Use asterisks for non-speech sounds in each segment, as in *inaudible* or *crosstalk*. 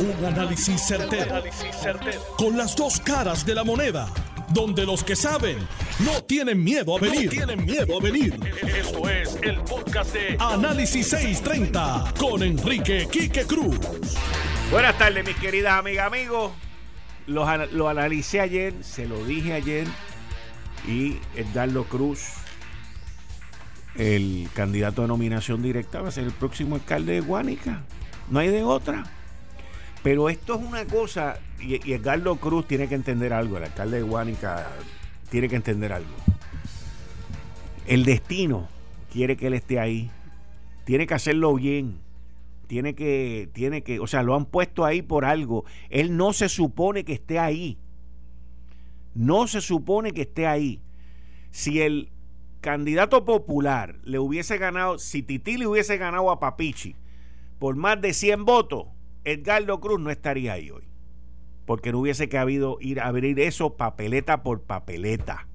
Un análisis certero, Con las dos caras de la moneda. Donde los que saben no tienen miedo a venir. tienen miedo a venir. Esto es el podcast de Análisis 630 con Enrique Quique Cruz. Buenas tardes, mis queridas amigas, amigos. Lo, lo analicé ayer, se lo dije ayer. Y Edgardo Cruz, el candidato de nominación directa, va a ser el próximo alcalde de Guánica. No hay de otra. Pero esto es una cosa, y, y Edgardo Cruz tiene que entender algo, el alcalde de Guánica tiene que entender algo. El destino quiere que él esté ahí. Tiene que hacerlo bien. Tiene que, tiene que, o sea, lo han puesto ahí por algo. Él no se supone que esté ahí. No se supone que esté ahí. Si el candidato popular le hubiese ganado, si Titi le hubiese ganado a Papichi por más de 100 votos, Edgardo Cruz no estaría ahí hoy. Porque no hubiese que habido ir a abrir eso papeleta por papeleta.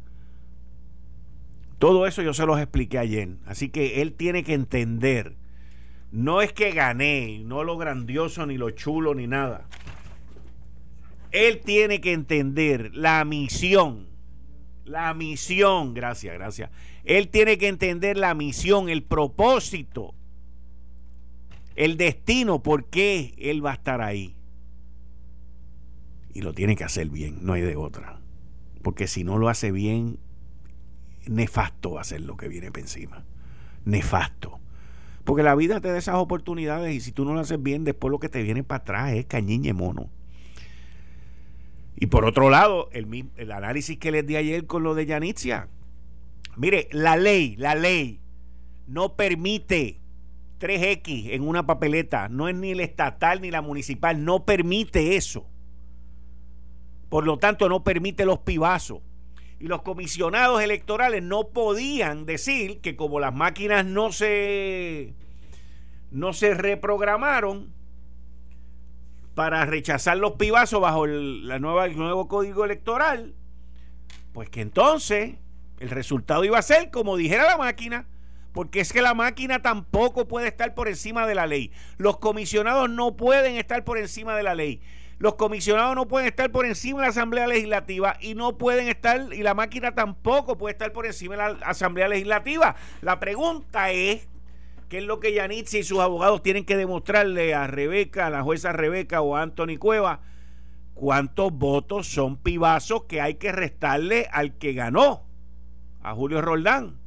Todo eso yo se los expliqué ayer. Así que él tiene que entender. No es que gané, no lo grandioso, ni lo chulo, ni nada. Él tiene que entender la misión. La misión, gracias, gracias. Él tiene que entender la misión, el propósito el destino, por qué él va a estar ahí. Y lo tiene que hacer bien, no hay de otra. Porque si no lo hace bien, nefasto va a ser lo que viene por encima. Nefasto. Porque la vida te da esas oportunidades y si tú no lo haces bien, después lo que te viene para atrás es cañiñe mono. Y por otro lado, el, el análisis que les di ayer con lo de Yanitzia. Mire, la ley, la ley no permite 3X en una papeleta, no es ni el estatal ni la municipal, no permite eso. Por lo tanto, no permite los pibazos. Y los comisionados electorales no podían decir que como las máquinas no se no se reprogramaron para rechazar los pibazos bajo la nueva, el nuevo código electoral, pues que entonces el resultado iba a ser como dijera la máquina porque es que la máquina tampoco puede estar por encima de la ley. Los comisionados no pueden estar por encima de la ley. Los comisionados no pueden estar por encima de la Asamblea Legislativa y no pueden estar, y la máquina tampoco puede estar por encima de la Asamblea Legislativa. La pregunta es, ¿qué es lo que Yanitzi y sus abogados tienen que demostrarle a Rebeca, a la jueza Rebeca o a Anthony Cueva? ¿Cuántos votos son pibazos que hay que restarle al que ganó? A Julio Roldán.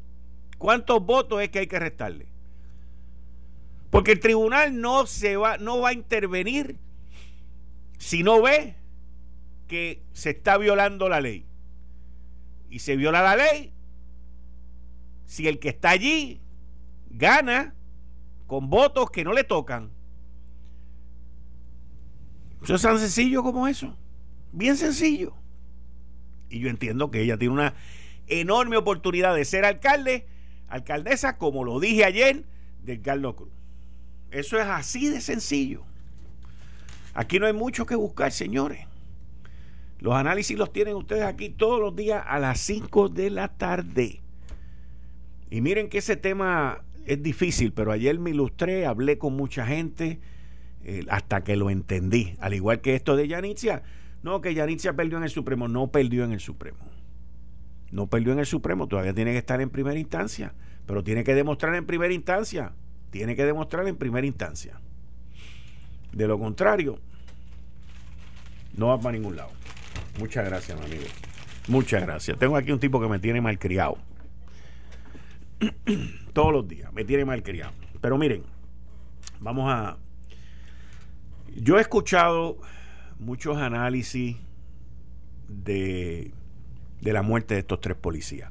¿Cuántos votos es que hay que restarle? Porque el tribunal no se va, no va a intervenir si no ve que se está violando la ley. Y se viola la ley si el que está allí gana con votos que no le tocan. Eso es tan sencillo como eso. Bien sencillo. Y yo entiendo que ella tiene una enorme oportunidad de ser alcalde alcaldesa, como lo dije ayer, de Carlos Cruz. Eso es así de sencillo. Aquí no hay mucho que buscar, señores. Los análisis los tienen ustedes aquí todos los días a las 5 de la tarde. Y miren que ese tema es difícil, pero ayer me ilustré, hablé con mucha gente eh, hasta que lo entendí. Al igual que esto de Yanitzia. No, que Yanitzia perdió en el Supremo. No perdió en el Supremo. No perdió en el Supremo, todavía tiene que estar en primera instancia, pero tiene que demostrar en primera instancia, tiene que demostrar en primera instancia. De lo contrario, no va para ningún lado. Muchas gracias, mi amigo. Muchas gracias. Tengo aquí un tipo que me tiene mal criado. *clears throat* Todos los días, me tiene mal criado. Pero miren, vamos a... Yo he escuchado muchos análisis de de la muerte de estos tres policías.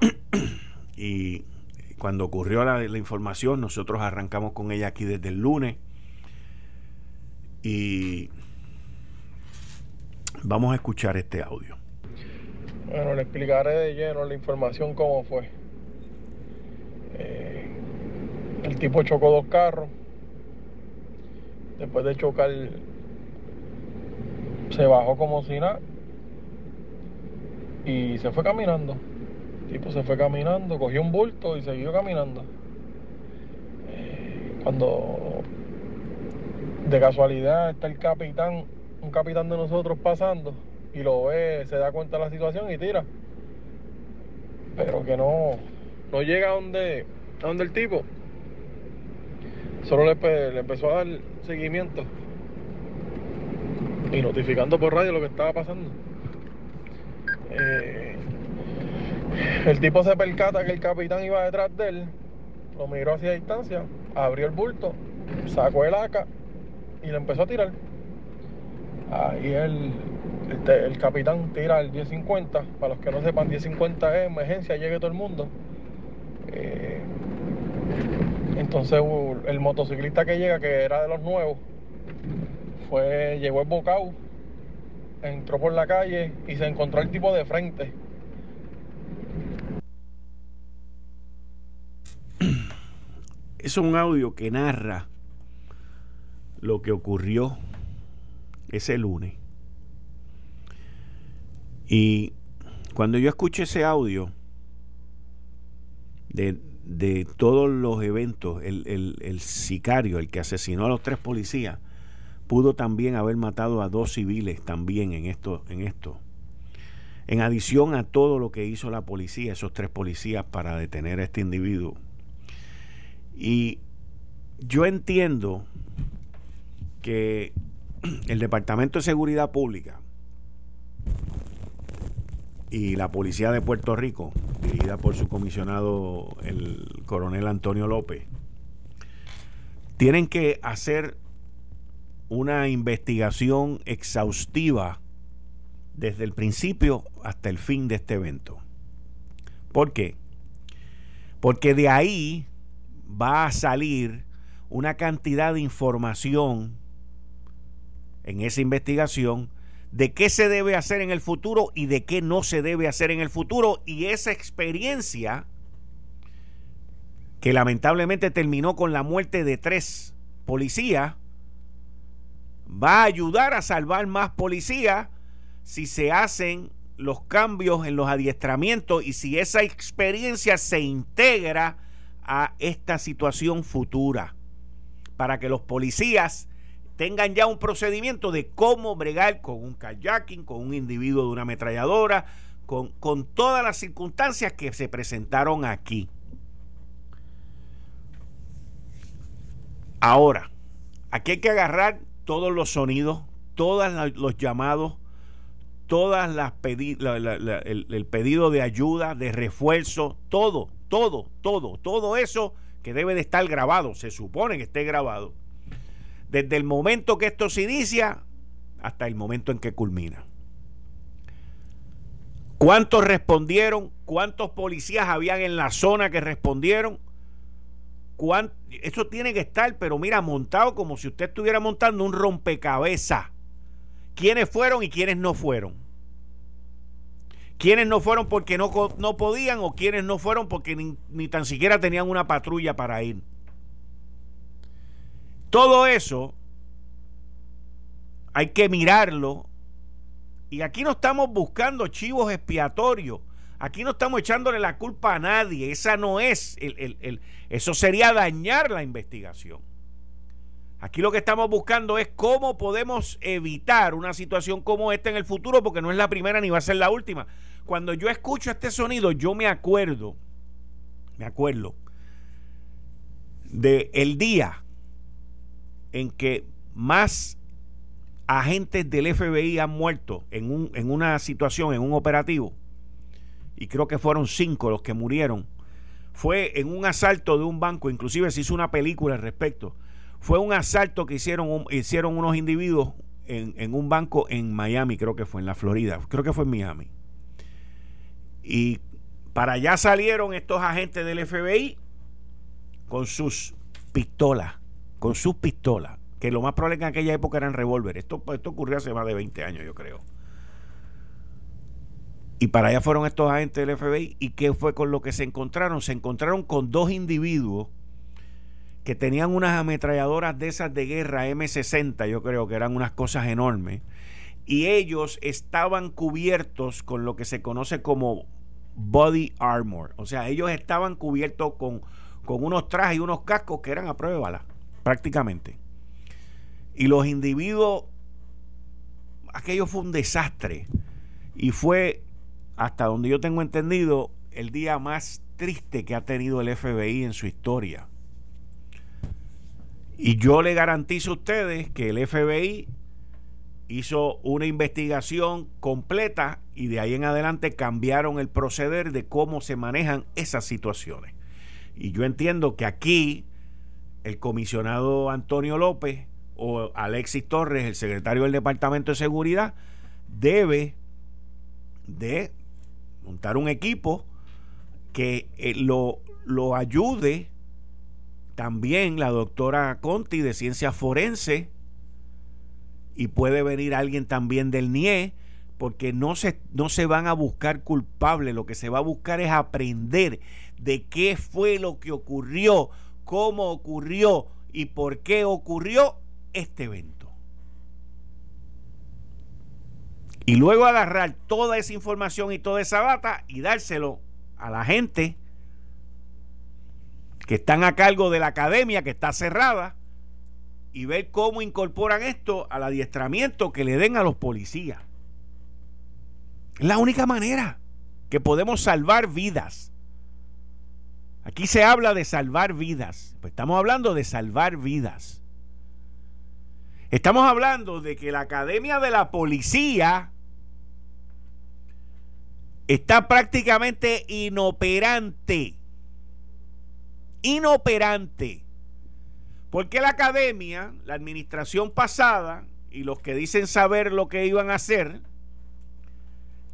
*clears throat* y cuando ocurrió la, información, nosotros arrancamos con ella aquí desde el lunes. Y vamos a escuchar este audio. Bueno, le explicaré de lleno la información cómo fue. Eh, el tipo chocó dos carros. Después de chocar, se bajó como si nada y se fue caminando. El tipo se fue caminando, cogió un bulto y siguió caminando. Eh, cuando de casualidad está el capitán, un capitán de nosotros pasando y lo ve, se da cuenta de la situación y tira. Pero que no, no llega a donde, a donde el tipo. Solo le, le empezó a dar seguimiento y notificando por radio lo que estaba pasando. Eh, el tipo se percata que el capitán iba detrás de él, lo miró hacia distancia, abrió el bulto, sacó el AK y le empezó a tirar. Ahí el, el, capitán tira el 1050. Para los que no sepan, 1050 es emergencia, llegue todo el mundo. Eh, entonces el motociclista que llega, que era de los nuevos, fue, llegó Bocau, entró por la calle y se encontró el tipo de frente. *clears throat* Es un audio que narra lo que ocurrió ese lunes. Y cuando yo escuché ese audio de, todos los eventos, el, el, sicario, el que asesinó a los tres policías, pudo también haber matado a dos civiles también en esto, en esto. En adición a todo lo que hizo la policía, esos tres policías para detener a este individuo. Y yo entiendo que el Departamento de Seguridad Pública y la Policía de Puerto Rico, dirigida por su comisionado, el coronel Antonio López, tienen que hacer una investigación exhaustiva desde el principio hasta el fin de este evento. ¿Por qué? Porque de ahí va a salir una cantidad de información en esa investigación de qué se debe hacer en el futuro y de qué no se debe hacer en el futuro. Y esa experiencia que lamentablemente terminó con la muerte de tres policías, va a ayudar a salvar más policías si se hacen los cambios en los adiestramientos y si esa experiencia se integra a esta situación futura para que los policías tengan ya un procedimiento de cómo bregar con un kayaking, con un individuo de una ametralladora, con, con todas las circunstancias que se presentaron aquí. Ahora, aquí hay que agarrar todos los sonidos, todos los llamados, todas las el, el pedido de ayuda, de refuerzo, todo, todo, todo, todo eso que debe de estar grabado, se supone que esté grabado, desde el momento que esto se inicia hasta el momento en que culmina. ¿Cuántos respondieron? ¿Cuántos policías habían en la zona que respondieron? Eso tiene que estar, pero mira, montado como si usted estuviera montando un rompecabezas. ¿Quiénes fueron y quiénes no fueron? ¿Quiénes no fueron porque no, no podían o quiénes no fueron porque ni, ni tan siquiera tenían una patrulla para ir? Todo eso hay que mirarlo. Y aquí no estamos buscando chivos expiatorios. Aquí no estamos echándole la culpa a nadie. Esa no es. El, eso sería dañar la investigación. Aquí lo que estamos buscando es cómo podemos evitar una situación como esta en el futuro, porque no es la primera ni va a ser la última. Cuando yo escucho este sonido, yo me acuerdo, me acuerdo de el día en que más agentes del FBI han muerto en, un, en una situación, en un operativo y creo que fueron cinco los que murieron, fue en un asalto de un banco, inclusive se hizo una película al respecto. Fue un asalto que hicieron, hicieron unos individuos en, en, un banco en Miami, creo que fue, en la Florida, creo que fue en Miami. Y para allá salieron estos agentes del FBI con sus pistolas, con sus pistolas, que lo más probable que en aquella época eran revólveres. Esto, esto ocurrió hace más de 20 años, yo creo. Y para allá fueron estos agentes del FBI. ¿Y qué fue con lo que se encontraron? Se encontraron con dos individuos que tenían unas ametralladoras de esas de guerra M60, yo creo que eran unas cosas enormes. Y ellos estaban cubiertos con lo que se conoce como body armor. O sea, ellos estaban cubiertos con, con unos trajes y unos cascos que eran a prueba de bala, prácticamente. Y los individuos, aquello fue un desastre. Y fue, hasta donde yo tengo entendido, el día más triste que ha tenido el FBI en su historia. Y yo le garantizo a ustedes que el FBI hizo una investigación completa y de ahí en adelante cambiaron el proceder de cómo se manejan esas situaciones. Y yo entiendo que aquí el comisionado Antonio López o Alexis Torres, el secretario del Departamento de Seguridad, debe de montar un equipo que eh, lo, lo ayude también la doctora Conti de Ciencias Forense y puede venir alguien también del NIE porque no se, no se van a buscar culpables, lo que se va a buscar es aprender de qué fue lo que ocurrió, cómo ocurrió y por qué ocurrió este evento. Y luego agarrar toda esa información y toda esa data y dárselo a la gente que están a cargo de la academia que está cerrada y ver cómo incorporan esto al adiestramiento que le den a los policías. Es la única manera que podemos salvar vidas. Aquí se habla de salvar vidas. Pues estamos hablando de salvar vidas. Estamos hablando de que la Academia de la Policía está prácticamente inoperante. Inoperante. Porque la academia, la administración pasada y los que dicen saber lo que iban a hacer,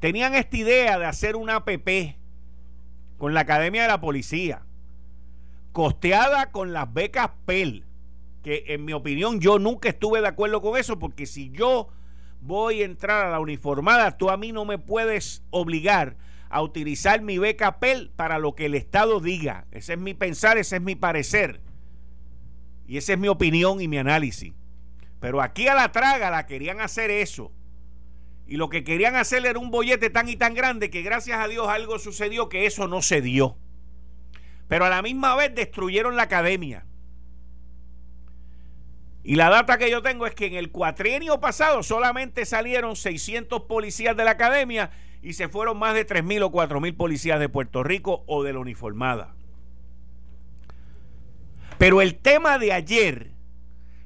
tenían esta idea de hacer una APP con la Academia de la Policía, costeada con las becas PEL, que en mi opinión yo nunca estuve de acuerdo con eso, porque si yo voy a entrar a la uniformada, tú a mí no me puedes obligar a utilizar mi beca PEL para lo que el Estado diga. Ese es mi pensar, ese es mi parecer. Y esa es mi opinión y mi análisis. Pero aquí a la traga la querían hacer eso. Y lo que querían hacer era un bollete tan y tan grande que gracias a Dios algo sucedió que eso no se dio. Pero a la misma vez destruyeron la academia. Y la data que yo tengo es que en el cuatrienio pasado solamente salieron 600 policías de la academia y se fueron más de 3.000 o 4.000 policías de Puerto Rico o de la uniformada. Pero el tema de ayer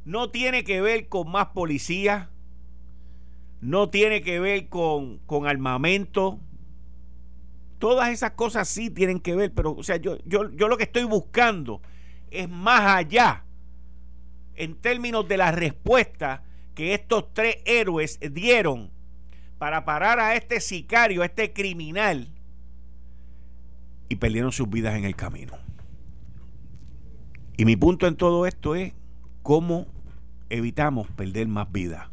no tiene que ver con más policías, no tiene que ver con, con armamento. Todas esas cosas sí tienen que ver, pero o sea, yo, yo, yo lo que estoy buscando es más allá en términos de la respuesta que estos tres héroes dieron para parar a este sicario, a este criminal, y perdieron sus vidas en el camino. Y mi punto en todo esto es cómo evitamos perder más vidas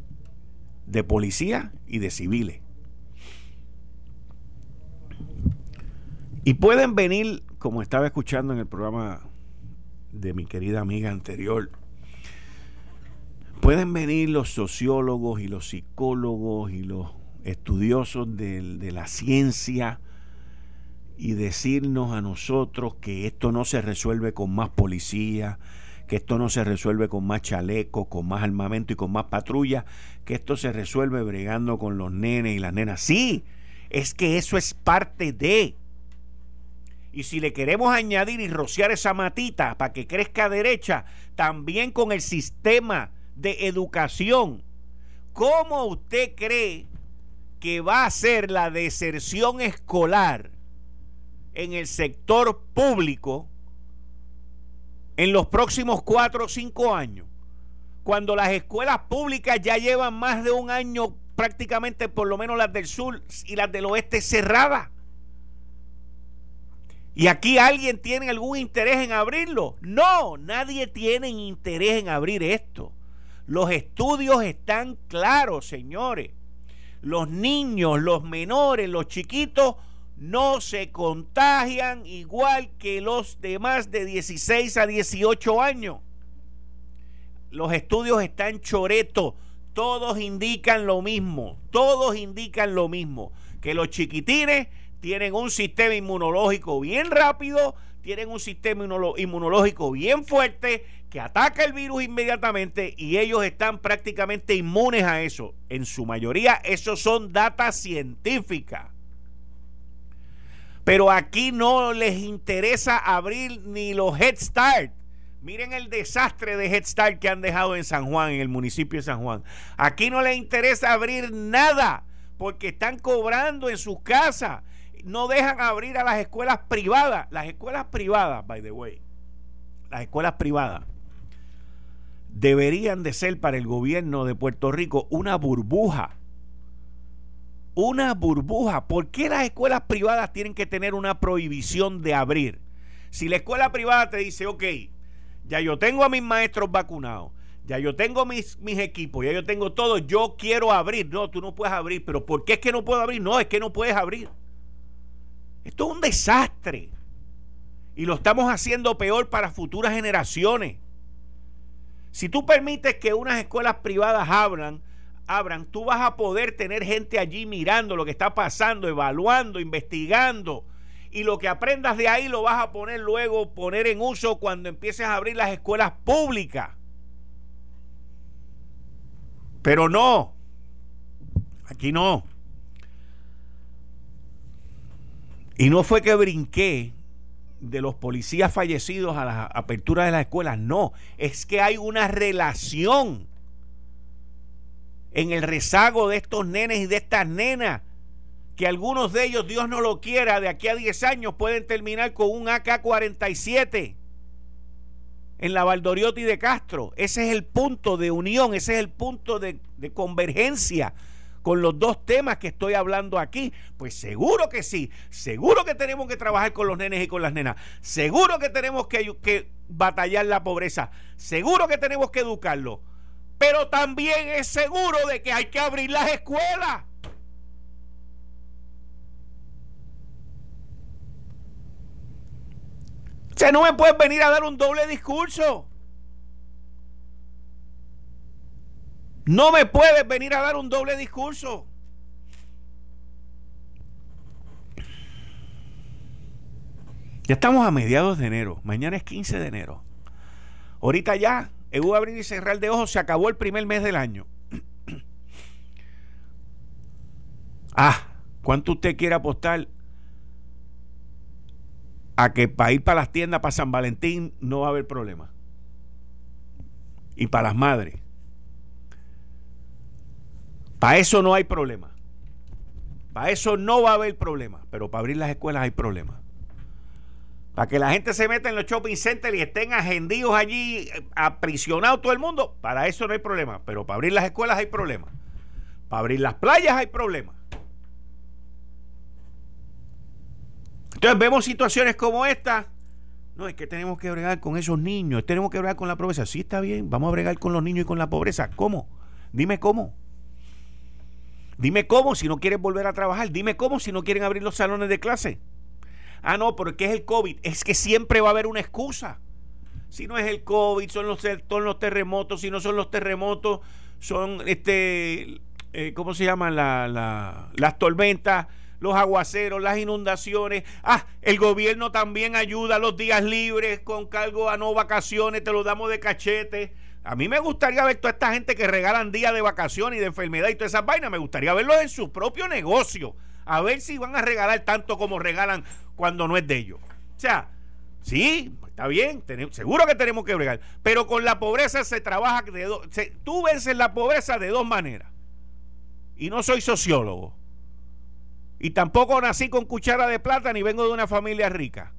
de policía y de civiles. Y pueden venir, como estaba escuchando en el programa de mi querida amiga anterior, pueden venir los sociólogos y los psicólogos y los estudiosos de, la ciencia y decirnos a nosotros que esto no se resuelve con más policía, que esto no se resuelve con más chalecos, con más armamento y con más patrulla, que esto se resuelve bregando con los nenes y las nenas. Sí, es que eso es parte de. Y si le queremos añadir y rociar esa matita para que crezca derecha, también con el sistema de educación. ¿Cómo usted cree que va a ser la deserción escolar en el sector público en los próximos cuatro o cinco años? Cuando las escuelas públicas ya llevan más de un año prácticamente, por lo menos las del sur y las del oeste cerradas. ¿Y aquí alguien tiene algún interés en abrirlo? No, nadie tiene interés en abrir esto. Los estudios están claros, señores. Los niños, los menores, los chiquitos no se contagian igual que los demás de 16 a 18 años. Los estudios están choretos. Todos indican lo mismo. Todos indican lo mismo. Que los chiquitines tienen un sistema inmunológico bien rápido, tienen un sistema inmunológico bien fuerte, que ataca el virus inmediatamente y ellos están prácticamente inmunes a eso. En su mayoría, eso son datas científicas. Pero aquí no les interesa abrir ni los Head Start. Miren el desastre de Head Start que han dejado en San Juan, en el municipio de San Juan. Aquí no les interesa abrir nada porque están cobrando en sus casas. No dejan abrir a las escuelas privadas. Las escuelas privadas, by the way, las escuelas privadas deberían de ser para el gobierno de Puerto Rico una burbuja. Una burbuja. ¿Por qué las escuelas privadas tienen que tener una prohibición de abrir? Si la escuela privada te dice, ok, ya yo tengo a mis maestros vacunados, ya yo tengo mis, mis equipos, ya yo tengo todo, yo quiero abrir. No, tú no puedes abrir, pero ¿por qué es que no puedo abrir? No, es que no puedes abrir. Esto es un desastre. Y lo estamos haciendo peor para futuras generaciones. Si tú permites que unas escuelas privadas abran, abran, tú vas a poder tener gente allí mirando lo que está pasando, evaluando, investigando. Y lo que aprendas de ahí lo vas a poner luego, poner en uso cuando empieces a abrir las escuelas públicas. Pero no, aquí no. Y no fue que brinqué de los policías fallecidos a la apertura de las escuelas. No, es que hay una relación en el rezago de estos nenes y de estas nenas, que algunos de ellos, Dios no lo quiera, de aquí a 10 años pueden terminar con un AK-47 en la Valdoriotti de Castro. Ese es el punto de unión, ese es el punto de, de convergencia con los dos temas que estoy hablando aquí? Pues seguro que sí, seguro que tenemos que trabajar con los nenes y con las nenas, seguro que tenemos que, que batallar la pobreza, seguro que tenemos que educarlo, pero también es seguro de que hay que abrir las escuelas. O sea, no me puedes venir a dar un doble discurso. No me puedes venir a dar un doble discurso. Ya estamos a mediados de enero. Mañana es 15 de enero. Ahorita ya, en un abrir y cerrar de ojos, se acabó el primer mes del año. *clears throat* ah, ¿cuánto usted quiere apostar a que para ir para las tiendas para San Valentín no va a haber problema? Y para las madres. Para eso no hay problema. Para eso no va a haber problema. Pero para abrir las escuelas hay problema. Para que la gente se meta en los shopping centers y estén agendidos allí, eh, aprisionados todo el mundo, para eso no hay problema. Pero para abrir las escuelas hay problema. Para abrir las playas hay problema. Entonces vemos situaciones como esta. No, es que tenemos que bregar con esos niños, tenemos que bregar con la pobreza. Sí, está bien, vamos a bregar con los niños y con la pobreza. ¿Cómo? Dime cómo. Dime cómo si no quieren volver a trabajar. Dime cómo si no quieren abrir los salones de clase. Ah, no, porque es el COVID. Es que siempre va a haber una excusa. Si no es el COVID, son los, los terremotos. Si no son los terremotos, son este, eh, ¿cómo se llaman? las tormentas, los aguaceros, las inundaciones. Ah, el gobierno también ayuda los días libres con cargo a no vacaciones, te lo damos de cachete. A mí me gustaría ver toda esta gente que regalan días de vacaciones y de enfermedad y todas esas vainas. Me gustaría verlos en su propio negocio. A ver si van a regalar tanto como regalan cuando no es de ellos. O sea, sí, está bien, seguro que tenemos que bregar. Pero con la pobreza se trabaja de dos. Tú vences la pobreza de dos maneras. Y no soy sociólogo. Y tampoco nací con cuchara de plata ni vengo de una familia rica.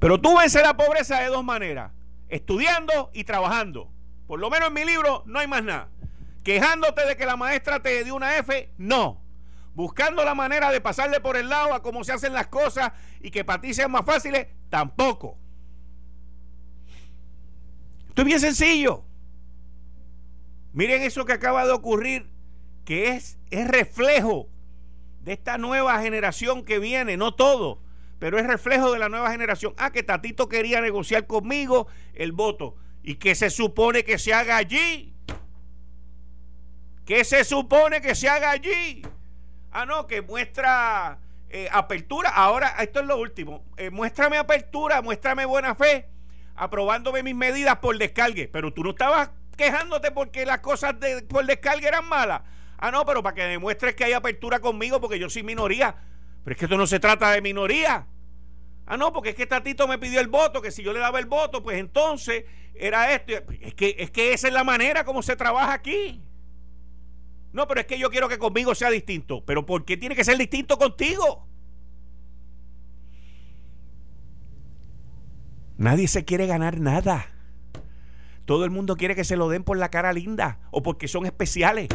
Pero tú vences la pobreza de dos maneras estudiando y trabajando. Por lo menos en mi libro no hay más nada. Quejándote de que la maestra te dio una F, no. Buscando la manera de pasarle por el lado a cómo se hacen las cosas y que para ti sean más fáciles, tampoco. Esto es bien sencillo. Miren eso que acaba de ocurrir, que es, es reflejo de esta nueva generación que viene, no todo pero es reflejo de la nueva generación. Ah, que Tatito quería negociar conmigo el voto. ¿Y qué se supone que se haga allí? ¿Qué se supone que se haga allí? Ah, no, que muestra eh, apertura. Ahora, esto es lo último. Eh, muéstrame apertura, muéstrame buena fe. aprobándome mis medidas por descargue, pero tú no estabas quejándote porque las cosas de, por descargue eran malas. Ah, no, pero para que demuestres que hay apertura conmigo porque yo soy minoría. Pero es que esto no se trata de minoría. Ah, no, porque es que Tatito me pidió el voto, que si yo le daba el voto, pues entonces era esto. Es que, es que esa es la manera como se trabaja aquí. No, pero es que yo quiero que conmigo sea distinto. Pero ¿por qué tiene que ser distinto contigo? Nadie se quiere ganar nada. Todo el mundo quiere que se lo den por la cara linda o porque son especiales.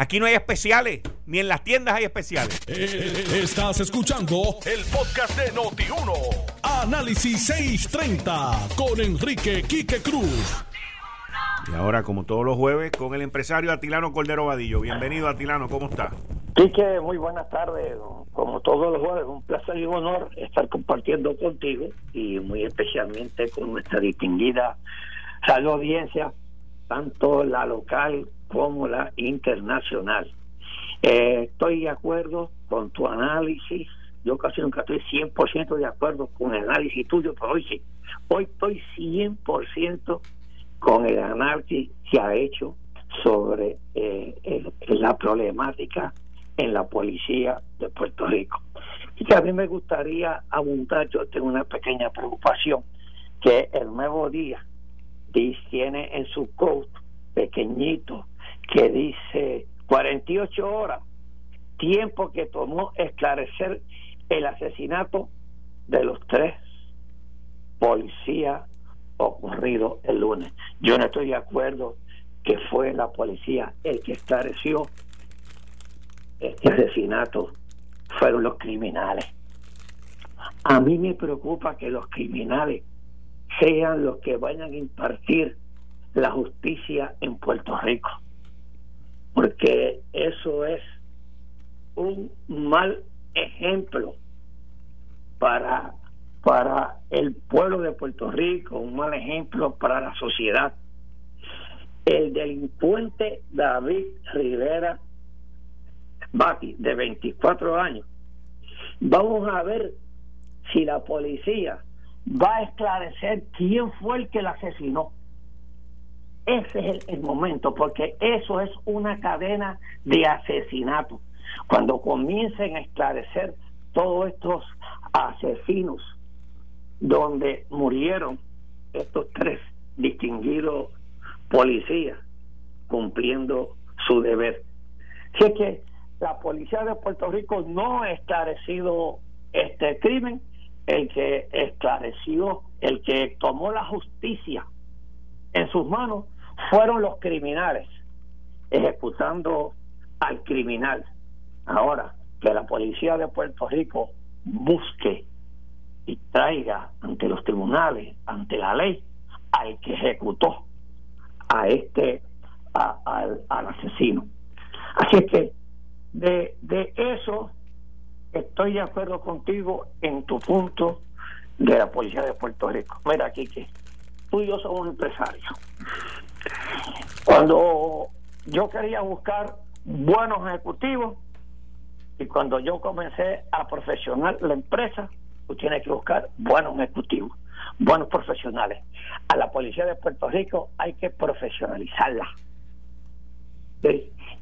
Aquí no hay especiales, ni en las tiendas hay especiales. Eh, estás escuchando el podcast de Noti1. Análisis 630 con Enrique Quique Cruz. Y ahora, como todos los jueves, con el empresario Atilano Cordero Vadillo. Bienvenido, Atilano, ¿cómo está? Quique, muy buenas tardes. Como todos los jueves, un placer y un honor estar compartiendo contigo y muy especialmente con nuestra distinguida salud audiencia, tanto la local como la internacional. Eh, estoy de acuerdo con tu análisis. Yo casi nunca estoy 100% de acuerdo con el análisis tuyo, pero hoy sí. Hoy estoy 100% con el análisis que ha hecho sobre eh, la problemática en la policía de Puerto Rico. Y que a mí me gustaría abundar, yo tengo una pequeña preocupación, que el nuevo día tiene en su code pequeñito que dice 48 horas, tiempo que tomó esclarecer el asesinato de los tres policías ocurridos el lunes. Yo no estoy de acuerdo que fue la policía el que esclareció este asesinato, fueron los criminales. A mí me preocupa que los criminales sean los que vayan a impartir la justicia en Puerto Rico porque eso es un mal ejemplo para para el pueblo de Puerto Rico, un mal ejemplo para la sociedad. El delincuente David Rivera Bati, de 24 años, vamos a ver si la policía va a esclarecer quién fue el que la asesinó ese es el, momento, porque eso es una cadena de asesinato. Cuando comiencen a esclarecer todos estos asesinos donde murieron estos tres distinguidos policías cumpliendo su deber. Así que la policía de Puerto Rico no ha esclarecido este crimen, el que esclareció, el que tomó la justicia en sus manos fueron los criminales ejecutando al criminal. Ahora, que la policía de Puerto Rico busque y traiga ante los tribunales, ante la ley, al que ejecutó a este, al, asesino. Así que de, de eso estoy de acuerdo contigo en tu punto de la policía de Puerto Rico. Mira, aquí que tú y yo somos empresarios. Cuando yo quería buscar buenos ejecutivos y cuando yo comencé a profesional la empresa, tú tienes que buscar buenos ejecutivos, buenos profesionales. A la policía de Puerto Rico hay que profesionalizarla.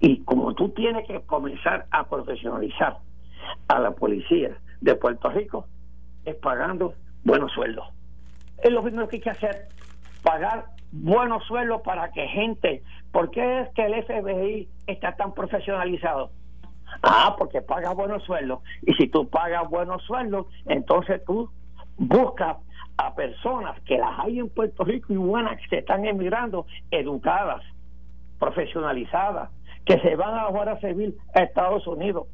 Y como tú tienes que comenzar a profesionalizar a la policía de Puerto Rico, es pagando buenos sueldos. Es lo mismo que hay que hacer, pagar buenos sueldos para que gente, ¿por qué es que el FBI está tan profesionalizado? Ah, porque paga buenos sueldos. Y si tú pagas buenos sueldos, entonces tú buscas a personas que las hay en Puerto Rico y buenas que se están emigrando, educadas, profesionalizadas, que se van a la Guardia Civil a Estados Unidos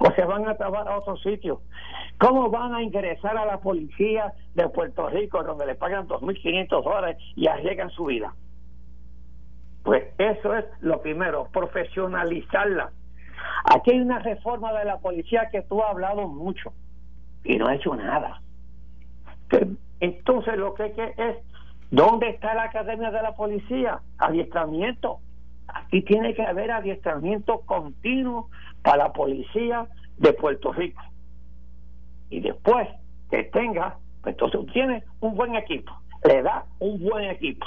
o se van a trabajar a otros sitios. ¿Cómo van a ingresar a la policía de Puerto Rico donde le pagan 2.500 dólares y arriesgan su vida? Pues eso es lo primero, profesionalizarla. Aquí hay una reforma de la policía que tú has hablado mucho y no ha hecho nada. Entonces lo que hay que es, ¿dónde está la academia de la policía? Adiestramiento. Aquí tiene que haber adiestramiento continuo para la policía de Puerto Rico. Y después que tenga, pues entonces tienes un buen equipo. le da un buen equipo.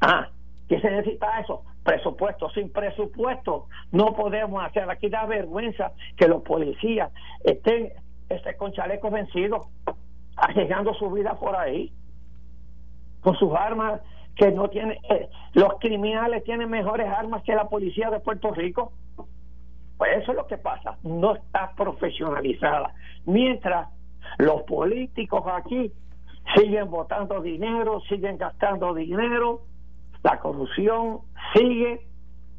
Ah, ¿qué se necesita eso? Presupuesto. Sin presupuesto no podemos hacer. Aquí da vergüenza que los policías estén este, con chalecos vencidos, arriesgando su vida por ahí, con sus armas que no tienen. Eh, los criminales tienen mejores armas que la policía de Puerto Rico. Pues eso es lo que pasa, no está profesionalizada. Mientras los políticos aquí siguen votando dinero, siguen gastando dinero, la corrupción sigue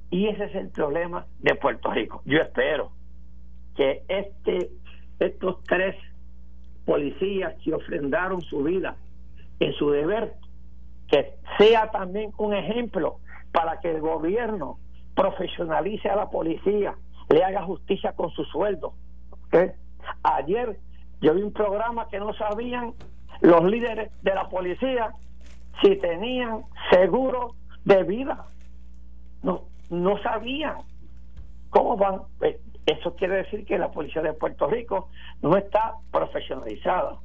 y ese es el problema de Puerto Rico. Yo espero que este estos tres policías que ofrendaron su vida en su deber, que sea también un ejemplo para que el gobierno profesionalice a la policía, le haga justicia con su sueldo. Ayer yo vi un programa que no sabían los líderes de la policía si tenían seguro de vida. No, no sabían cómo van. Eh, eso quiere decir que la policía de Puerto Rico no está profesionalizada.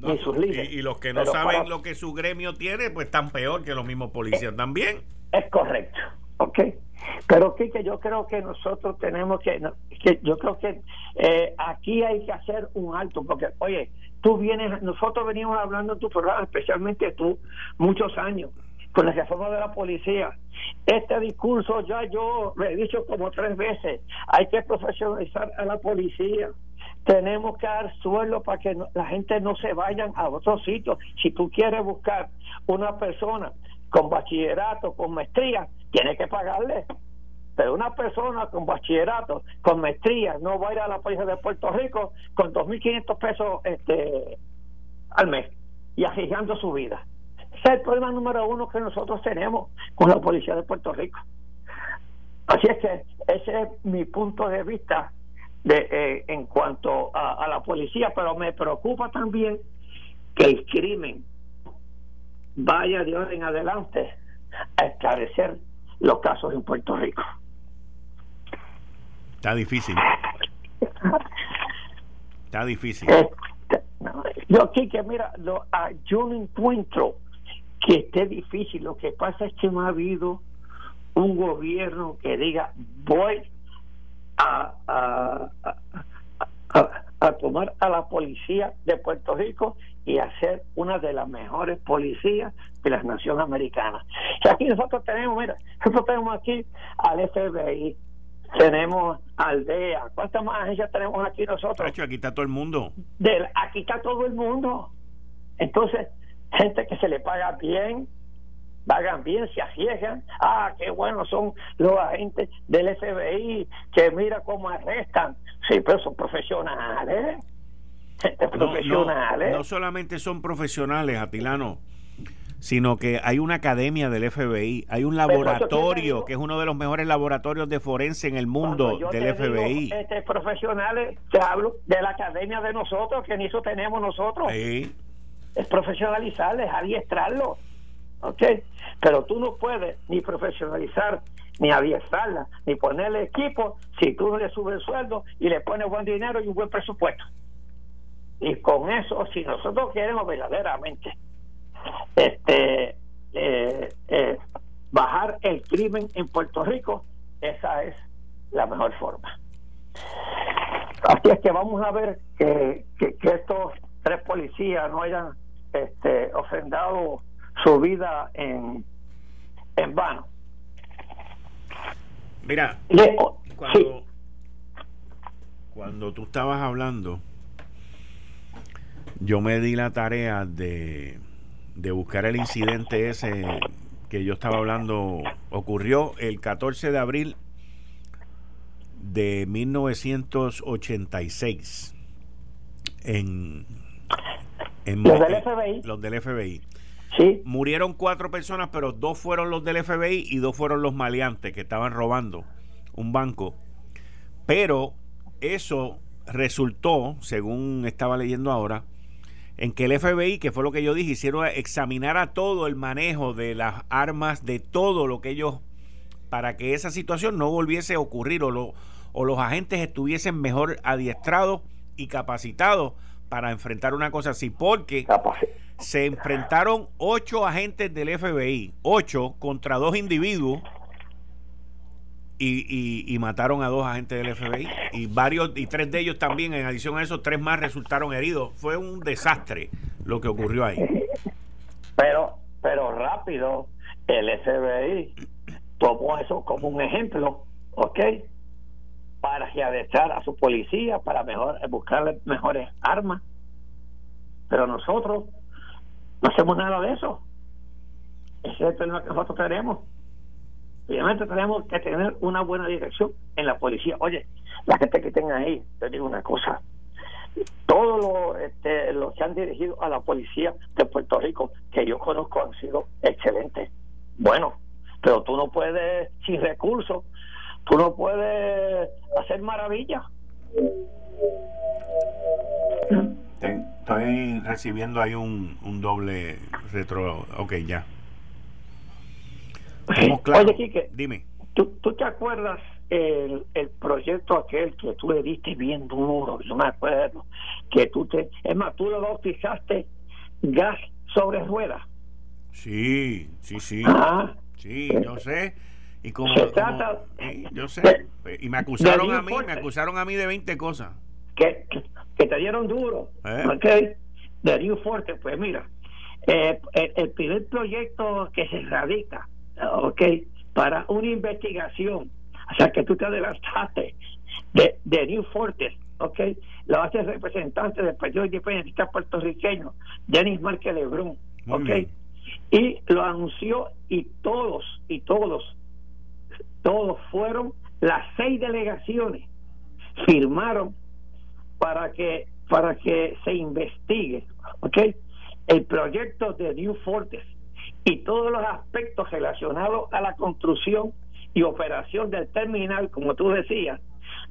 Ni sus líderes. Y, los que no saben lo que su gremio tiene, pues están peor que los mismos policías también. Es correcto, ¿ok? Pero que yo creo que nosotros tenemos que, que yo creo que eh, aquí hay que hacer un alto, porque, oye, tú vienes, nosotros venimos hablando en tu programa, especialmente tú, muchos años, con la reforma de la policía. Este discurso ya yo lo he dicho como tres veces, hay que profesionalizar a la policía. Tenemos que dar suelo para que la gente no se vayan a otros sitios. Si tú quieres buscar una persona con bachillerato, con maestría, tienes que pagarle. Pero una persona con bachillerato, con maestría, no va a ir a la policía de Puerto Rico con 2.500 pesos este, al mes y arriesgando su vida. Ese es el problema número uno que nosotros tenemos con la policía de Puerto Rico. Así es que ese es mi punto de vista de, eh, en cuanto a, la policía, pero me preocupa también que el crimen vaya de ahora en adelante a esclarecer los casos en Puerto Rico. Está difícil. Está difícil. Este, yo aquí que mira, ah, yo no encuentro que esté difícil. Lo que pasa es que no ha habido un gobierno que diga voy a, a, tomar a la policía de Puerto Rico y hacer una de las mejores policías de la nación americana. aquí nosotros tenemos, mira, nosotros tenemos aquí al FBI, tenemos aldea, ¿cuántas más agencias tenemos aquí nosotros? aquí está todo el mundo. aquí está todo el mundo. Entonces, gente que se le paga bien, pagan bien, se arriesgan. Ah, qué bueno son los agentes del FBI que mira cómo arrestan. Sí, pero son profesionales. Gente profesionales. No, solamente son profesionales, Atilano, sino que hay una academia del FBI, hay un laboratorio que es uno de los mejores laboratorios de forense en el mundo del FBI. este, profesionales, te hablo de la academia de nosotros, que ni eso tenemos nosotros. Sí es profesionalizarles, adiestrarlos. ¿Ok? Pero tú no puedes ni profesionalizar, ni adiestrarla, ni ponerle equipo si tú no le subes el sueldo y le pones buen dinero y un buen presupuesto. Y con eso, si nosotros queremos verdaderamente este eh, eh, bajar el crimen en Puerto Rico, esa es la mejor forma. Así es que vamos a ver que, que, que estos tres policías no hayan este, ofrendado su vida en, en vano. Mira, cuando, tú estabas hablando, yo me di la tarea de, de buscar el incidente ese que yo estaba hablando. Ocurrió el 14 de abril de 1986 en los del FBI. Los del FBI. Sí. Murieron cuatro personas, pero dos fueron los del FBI y dos fueron los maleantes que estaban robando un banco. Pero eso resultó, según estaba leyendo ahora, en que el FBI, que fue lo que yo dije, hicieron examinar a todo el manejo de las armas, de todo lo que ellos, para que esa situación no volviese a ocurrir o, o los agentes estuviesen mejor adiestrados y capacitados para enfrentar una cosa así, porque se enfrentaron ocho agentes del FBI, ocho contra dos individuos y, y, mataron a dos agentes del FBI y varios y tres de ellos también en adición a eso tres más resultaron heridos. Fue un desastre lo que ocurrió ahí. Pero pero rápido el FBI tomó eso como un ejemplo ¿ok? para adestrar a su policía para mejor buscarle mejores armas. Pero nosotros no hacemos nada de eso ese es el problema que nosotros tenemos Obviamente tenemos que tener una buena dirección en la policía. Oye, la gente que tenga ahí, te digo una cosa, todos los, este, los que han dirigido a la policía de Puerto Rico que yo conozco han sido excelentes. Bueno, pero tú no puedes, sin recursos, tú no puedes hacer maravillas. Estoy recibiendo ahí un, un doble retro. Ok, ya. Oye, Quique, dime. ¿tú, te acuerdas el, el proyecto aquel que tú le diste bien duro? Yo me acuerdo. Que tú te. Es más, tú lo bautizaste gas sobre ruedas. Sí, sí, sí. Ah. sí, yo sé. Y como, Se trata, yo sé. y me acusaron a mí, me acusaron a mí de 20 cosas. Que, que, te dieron duro. Eh. Ok. De New Forte, pues mira. Eh, el, el, primer proyecto que se radica ok, para una investigación, o sea que tú te adelantaste de, de New Fortes, ok, lo hace el representante del Partido Independentista puertorriqueño, Denis Márquez Lebrun, ok, y lo anunció y todos, y todos, todos fueron las seis delegaciones firmaron para que para que se investigue, ok, el proyecto de New Fortes y todos los aspectos relacionados a la construcción y operación del terminal, como tú decías,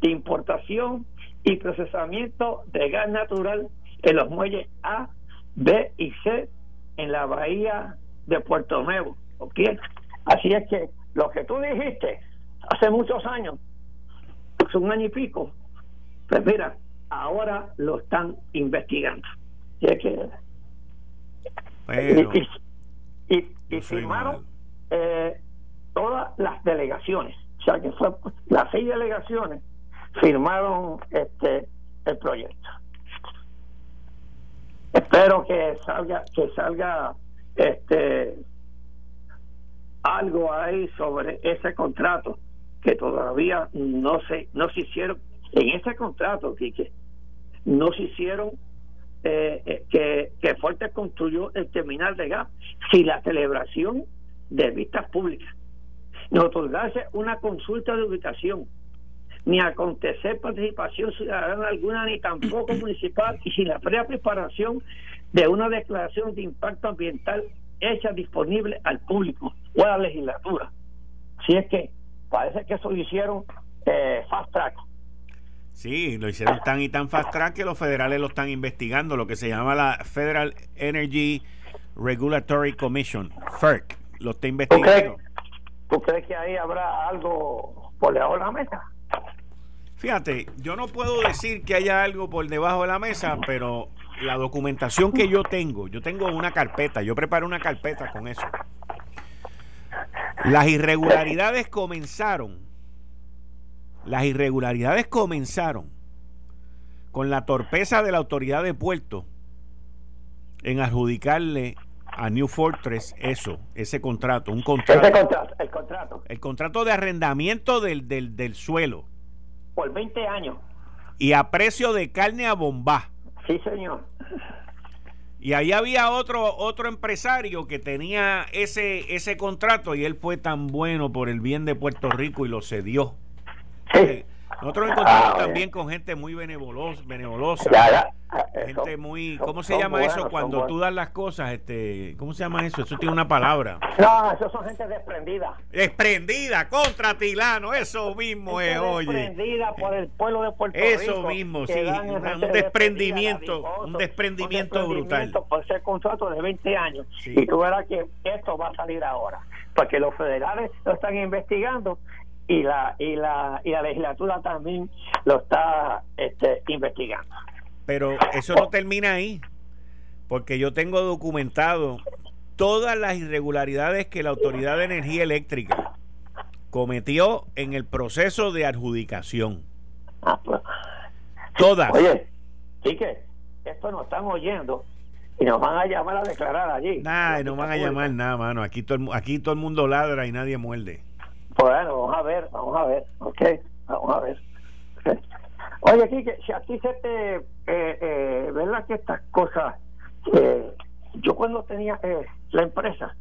de importación y procesamiento de gas natural en los muelles A, B y C en la bahía de Puerto Nuevo. Así es que lo que tú dijiste hace muchos años, hace un año y pico, pues mira, ahora lo están investigando. Y es que, y, firmaron eh, todas las delegaciones. O sea que fue las seis delegaciones firmaron este el proyecto. Espero que salga que salga este algo ahí sobre ese contrato que todavía no se no se hicieron en ese contrato que no se hicieron eh, eh, que, que Fuerte construyó el terminal de gas si la celebración de vistas públicas, ni otorgarse una consulta de ubicación, ni acontecer participación ciudadana alguna, ni tampoco *clears throat* municipal, y sin la previa preparación de una declaración de impacto ambiental hecha disponible al público o a la legislatura. Si es que parece que eso lo hicieron eh, fast track Sí, lo hicieron tan y tan fast track que los federales lo están investigando, lo que se llama la Federal Energy Regulatory Commission, FERC, lo está investigando. ¿Tú crees, que ahí habrá algo por debajo de la mesa? Fíjate, yo no puedo decir que haya algo por debajo de la mesa, pero la documentación que yo tengo, yo tengo una carpeta, yo preparo una carpeta con eso. Las irregularidades comenzaron las irregularidades comenzaron con la torpeza de la autoridad de puerto en adjudicarle a New Fortress eso, ese contrato, un contrato. el contrato. El contrato de arrendamiento del, del, del suelo. Por 20 años. Y a precio de carne a bomba. Sí, señor. Y ahí había otro otro empresario que tenía ese ese contrato y él fue tan bueno por el bien de Puerto Rico y lo cedió. Nosotros encontramos ah, también con gente muy benevolos, benevolusa. gente muy. ¿Cómo se llama eso cuando tú das las cosas? este ¿Cómo se llama eso? Eso tiene una palabra. No, eso son gente desprendida. Desprendida, contra Tilano, eso mismo es, oye. Desprendida por el pueblo de Puerto Rico. Eso mismo, sí. un desprendimiento, un desprendimiento brutal. Por ese contrato de 20 años. Y tú verás que esto va a salir ahora. Porque los federales lo están investigando y la y la y la legislatura también lo está este, investigando. Pero eso no termina ahí, porque yo tengo documentado todas las irregularidades que la Autoridad de Energía Eléctrica cometió en el proceso de adjudicación. Ah, pues. Todas. Oye, que esto nos están oyendo y nos van a llamar a declarar allí. Nah, no van a llamar nada, mano. Aquí todo, aquí todo el mundo ladra y nadie muerde. Bueno, vamos a ver, vamos a ver, ok, vamos a ver. Oye, Quique, si a ti se te, eh, eh, ¿verdad que estas cosas, eh, yo cuando tenía eh, la empresa,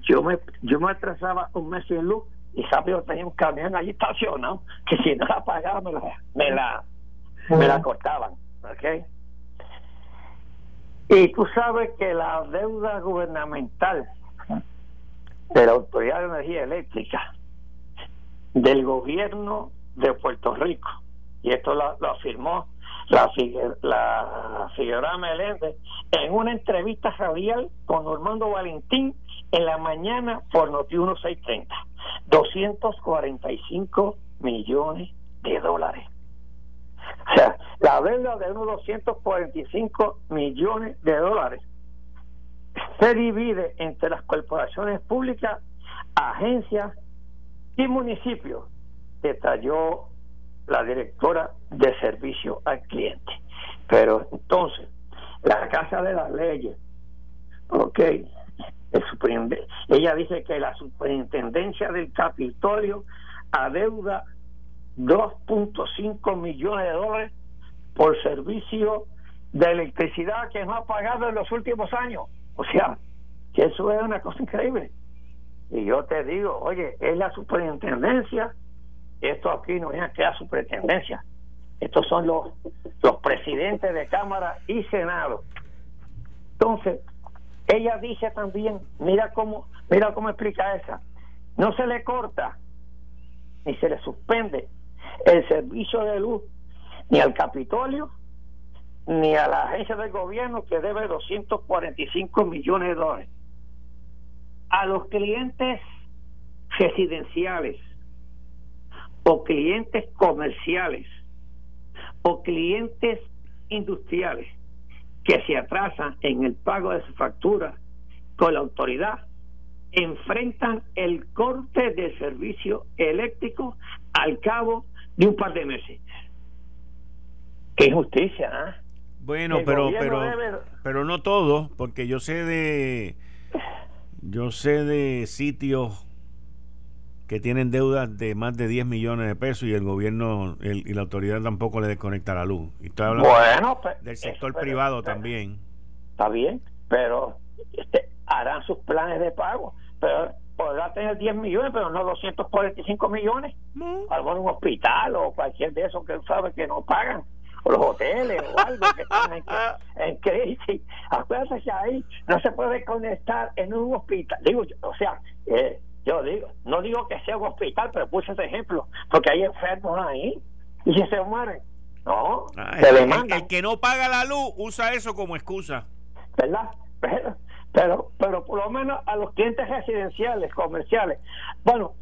yo me yo me atrasaba un mes sin luz y rápido tenía un camión allí estacionado que si no la pagaba me la me la, me la cortaban, ¿ok? Y tú sabes que la deuda gubernamental de la Autoridad de Energía Eléctrica, del gobierno de Puerto Rico, y esto lo, afirmó la, la Figueroa Meléndez en una entrevista radial con Normando Valentín en la mañana por Noti 1630. 245 millones de dólares. O sea, la deuda de unos 245 millones de dólares se divide entre las corporaciones públicas, agencias y municipios, detalló la directora de servicio al cliente. Pero entonces, la Casa de las Leyes, ok, ella dice que la superintendencia del Capitolio adeuda 2.5 millones de dólares por servicio de electricidad que no ha pagado en los últimos años. O sea, que eso es una cosa increíble. Y yo te digo, oye, es la superintendencia, esto aquí no es que la superintendencia, estos son los, los presidentes de Cámara y Senado. Entonces, ella dice también, mira cómo, mira cómo explica esa, no se le corta ni se le suspende el servicio de luz ni al Capitolio ni a la agencia del gobierno que debe 245 millones de dólares. A los clientes residenciales o clientes comerciales o clientes industriales que se atrasan en el pago de su factura con la autoridad enfrentan el corte de servicio eléctrico al cabo de un par de meses. Qué injusticia, ¿ah? Bueno, pero pero pero no todo, porque yo sé de yo sé de sitios que tienen deudas de más de 10 millones de pesos y el gobierno y la autoridad tampoco le desconecta la luz. Y estoy hablando bueno, pues, del sector privado también. Está bien, pero este, harán sus planes de pago, pero podrá tener 10 millones, pero no 245 millones. No. Algún hospital o cualquier de esos que sabe que no pagan, o los hoteles o algo que están en, crisis. Acuérdense que ahí no se puede conectar en un hospital. Digo, o sea, eh, yo digo, no digo que sea un hospital, pero puse ese ejemplo, porque hay enfermos ahí y si se mueren. No, ah, se el, el, que no paga la luz usa eso como excusa. ¿Verdad? Pero pero, pero por lo menos a los clientes residenciales, comerciales. Bueno,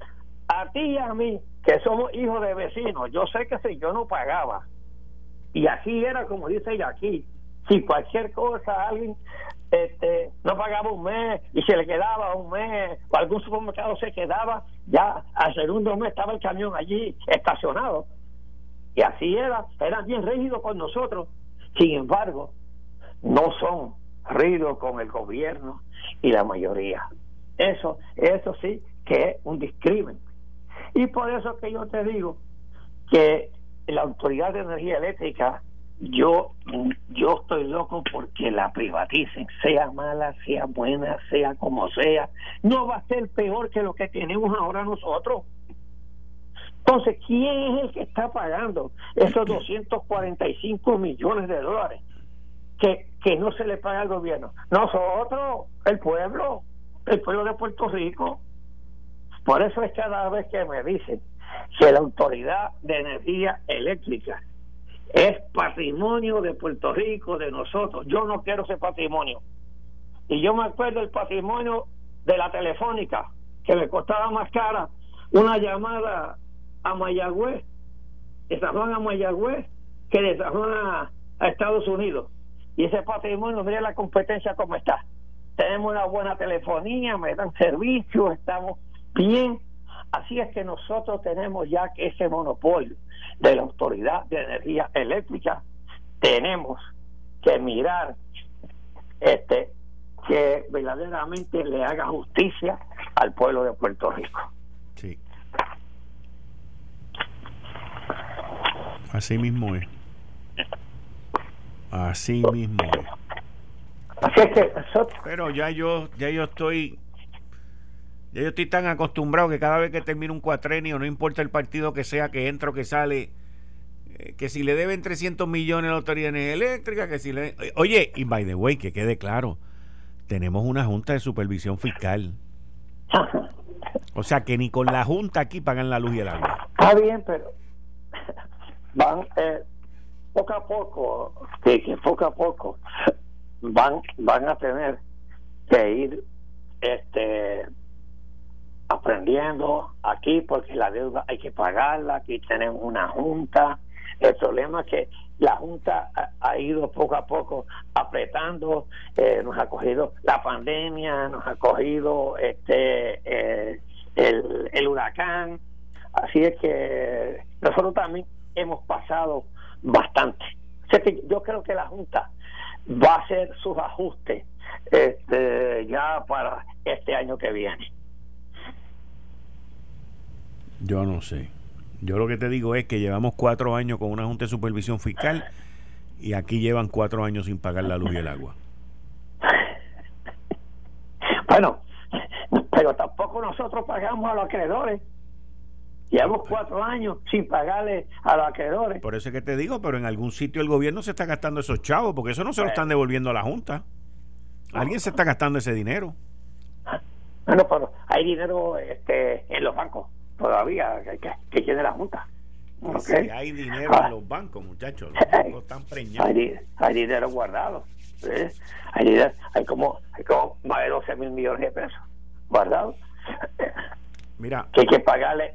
a ti y a mí, que somos hijos de vecinos, yo sé que si yo no pagaba, y así era como dice ella aquí, si cualquier cosa alguien este, no pagaba un mes y se le quedaba un mes, o algún supermercado se quedaba, ya al segundo mes estaba el camión allí estacionado. Y así era, eran bien rígidos con nosotros. Sin embargo, no son rígido con el gobierno y la mayoría. Eso, eso sí que es un discrimen. Y por eso que yo te digo que la Autoridad de Energía Eléctrica, yo, yo estoy loco porque la privaticen, sea mala, sea buena, sea como sea, no va a ser peor que lo que tenemos ahora nosotros. Entonces, ¿quién es el que está pagando esos 245 millones de dólares? que, que no se le paga al gobierno. Nosotros, el pueblo, el pueblo de Puerto Rico. Por eso es cada vez que me dicen que la Autoridad de Energía Eléctrica es patrimonio de Puerto Rico, de nosotros. Yo no quiero ese patrimonio. Y yo me acuerdo del patrimonio de la telefónica, que me costaba más cara una llamada a Mayagüez, de San Juan a Mayagüez, que de San Juan a Estados Unidos Y ese patrimonio, mire la competencia como está. Tenemos una buena telefonía, me dan servicios, estamos bien. Así es que nosotros tenemos ya ese monopolio de la Autoridad de Energía Eléctrica. Tenemos que mirar este que verdaderamente le haga justicia al pueblo de Puerto Rico. Sí. Así mismo es. Así mismo es. Así es que Pero ya yo, ya yo estoy, yo estoy tan acostumbrado que cada vez que termino un cuatrenio, no importa el partido que sea, que entra o que sale, eh, que si le deben 300 millones a la autoridad eléctrica, que si le... Oye, y by the way, que quede claro, tenemos una junta de supervisión fiscal. O sea que ni con la junta aquí pagan la luz y el agua. Está bien, pero van eh, poco a poco, que, poco a poco van van a tener que ir este aprendiendo aquí porque la deuda hay que pagarla, aquí tenemos una junta. El problema es que la Junta ha, ido poco a poco apretando, eh, nos ha cogido la pandemia, nos ha cogido este eh, el, el huracán, así es que nosotros también hemos pasado bastante. yo creo que la Junta va a hacer sus ajustes este, ya para este año que viene. Yo no sé. Yo lo que te digo es que llevamos cuatro años con una Junta de Supervisión Fiscal y aquí llevan cuatro años sin pagar la luz y el agua. Bueno, pero tampoco nosotros pagamos a los acreedores. Llevamos cuatro años sin pagarle a los acreedores. Por eso es que te digo, pero en algún sitio el gobierno se está gastando esos chavos, porque eso no se lo están devolviendo a la Junta. Alguien se está gastando ese dinero. Bueno, pero hay dinero este, en los bancos todavía que, tiene la Junta. hay dinero en los bancos, muchachos. Los bancos están preñados. Hay, dinero guardado. Hay, hay, como, hay como más de 12 mil millones de pesos guardados. Mira. Que hay que pagarle